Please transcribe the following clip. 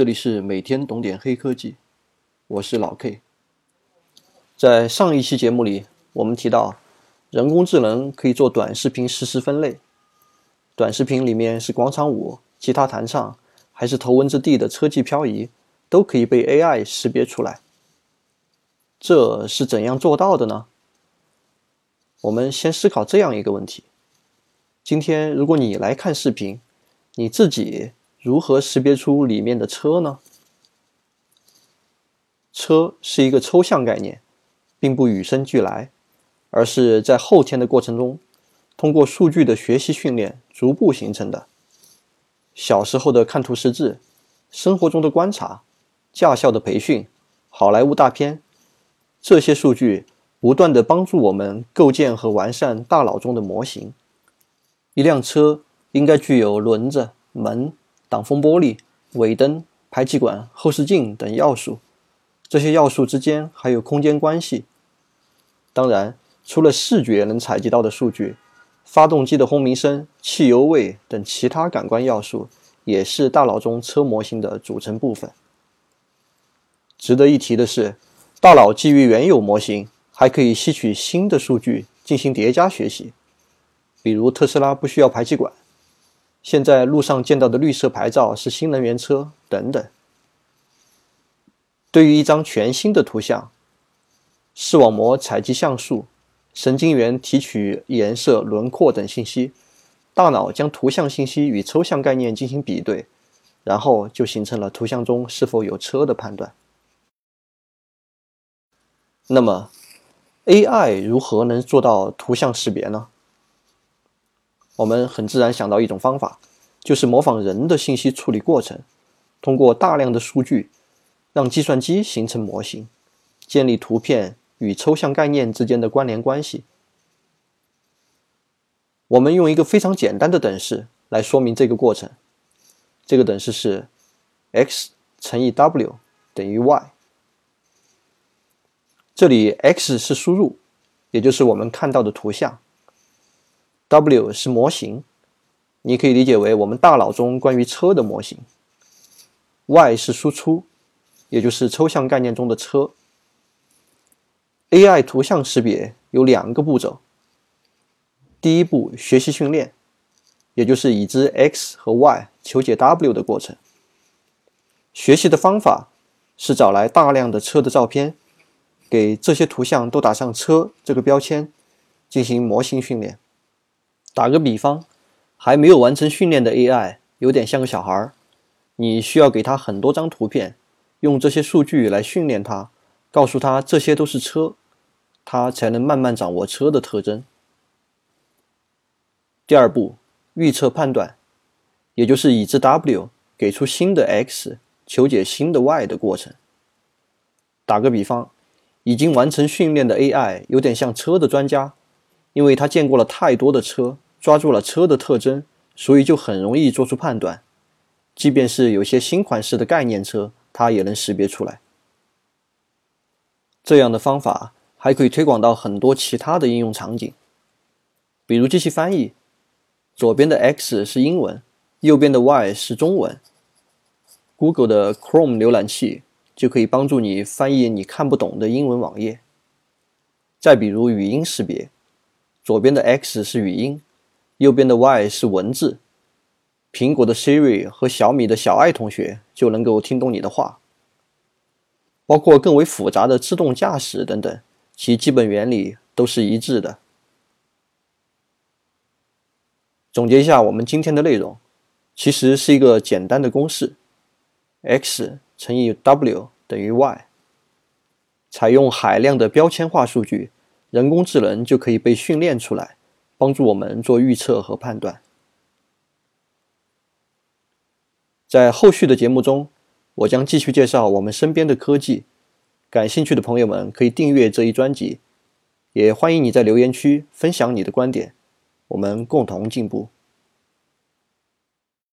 这里是每天懂点黑科技，我是老 K。在上一期节目里，我们提到人工智能可以做短视频实时分类，短视频里面是广场舞、吉他弹唱，还是头文字 D 的车技漂移，都可以被 AI 识别出来。这是怎样做到的呢？我们先思考这样一个问题：今天如果你来看视频，你自己。如何识别出里面的车呢？车是一个抽象概念，并不与生俱来，而是在后天的过程中，通过数据的学习训练逐步形成的。小时候的看图识字，生活中的观察，驾校的培训，好莱坞大片，这些数据不断的帮助我们构建和完善大脑中的模型。一辆车应该具有轮子、门。挡风玻璃、尾灯、排气管、后视镜等要素，这些要素之间还有空间关系。当然，除了视觉能采集到的数据，发动机的轰鸣声、汽油味等其他感官要素也是大脑中车模型的组成部分。值得一提的是，大脑基于原有模型，还可以吸取新的数据进行叠加学习。比如，特斯拉不需要排气管。现在路上见到的绿色牌照是新能源车等等。对于一张全新的图像，视网膜采集像素，神经元提取颜色、轮廓等信息，大脑将图像信息与抽象概念进行比对，然后就形成了图像中是否有车的判断。那么，AI 如何能做到图像识别呢？我们很自然想到一种方法，就是模仿人的信息处理过程，通过大量的数据，让计算机形成模型，建立图片与抽象概念之间的关联关系。我们用一个非常简单的等式来说明这个过程。这个等式是 x 乘以 w 等于 y。这里 x 是输入，也就是我们看到的图像。W 是模型，你可以理解为我们大脑中关于车的模型。Y 是输出，也就是抽象概念中的车。AI 图像识别有两个步骤。第一步，学习训练，也就是已知 X 和 Y 求解 W 的过程。学习的方法是找来大量的车的照片，给这些图像都打上车这个标签，进行模型训练。打个比方，还没有完成训练的 AI 有点像个小孩儿，你需要给他很多张图片，用这些数据来训练他，告诉他这些都是车，他才能慢慢掌握车的特征。第二步，预测判断，也就是已知 W 给出新的 X，求解新的 Y 的过程。打个比方，已经完成训练的 AI 有点像车的专家。因为他见过了太多的车，抓住了车的特征，所以就很容易做出判断。即便是有些新款式的概念车，他也能识别出来。这样的方法还可以推广到很多其他的应用场景，比如机器翻译，左边的 X 是英文，右边的 Y 是中文。Google 的 Chrome 浏览器就可以帮助你翻译你看不懂的英文网页。再比如语音识别。左边的 X 是语音，右边的 Y 是文字。苹果的 Siri 和小米的小爱同学就能够听懂你的话。包括更为复杂的自动驾驶等等，其基本原理都是一致的。总结一下我们今天的内容，其实是一个简单的公式：x 乘以 w 等于 y。采用海量的标签化数据。人工智能就可以被训练出来，帮助我们做预测和判断。在后续的节目中，我将继续介绍我们身边的科技。感兴趣的朋友们可以订阅这一专辑，也欢迎你在留言区分享你的观点，我们共同进步。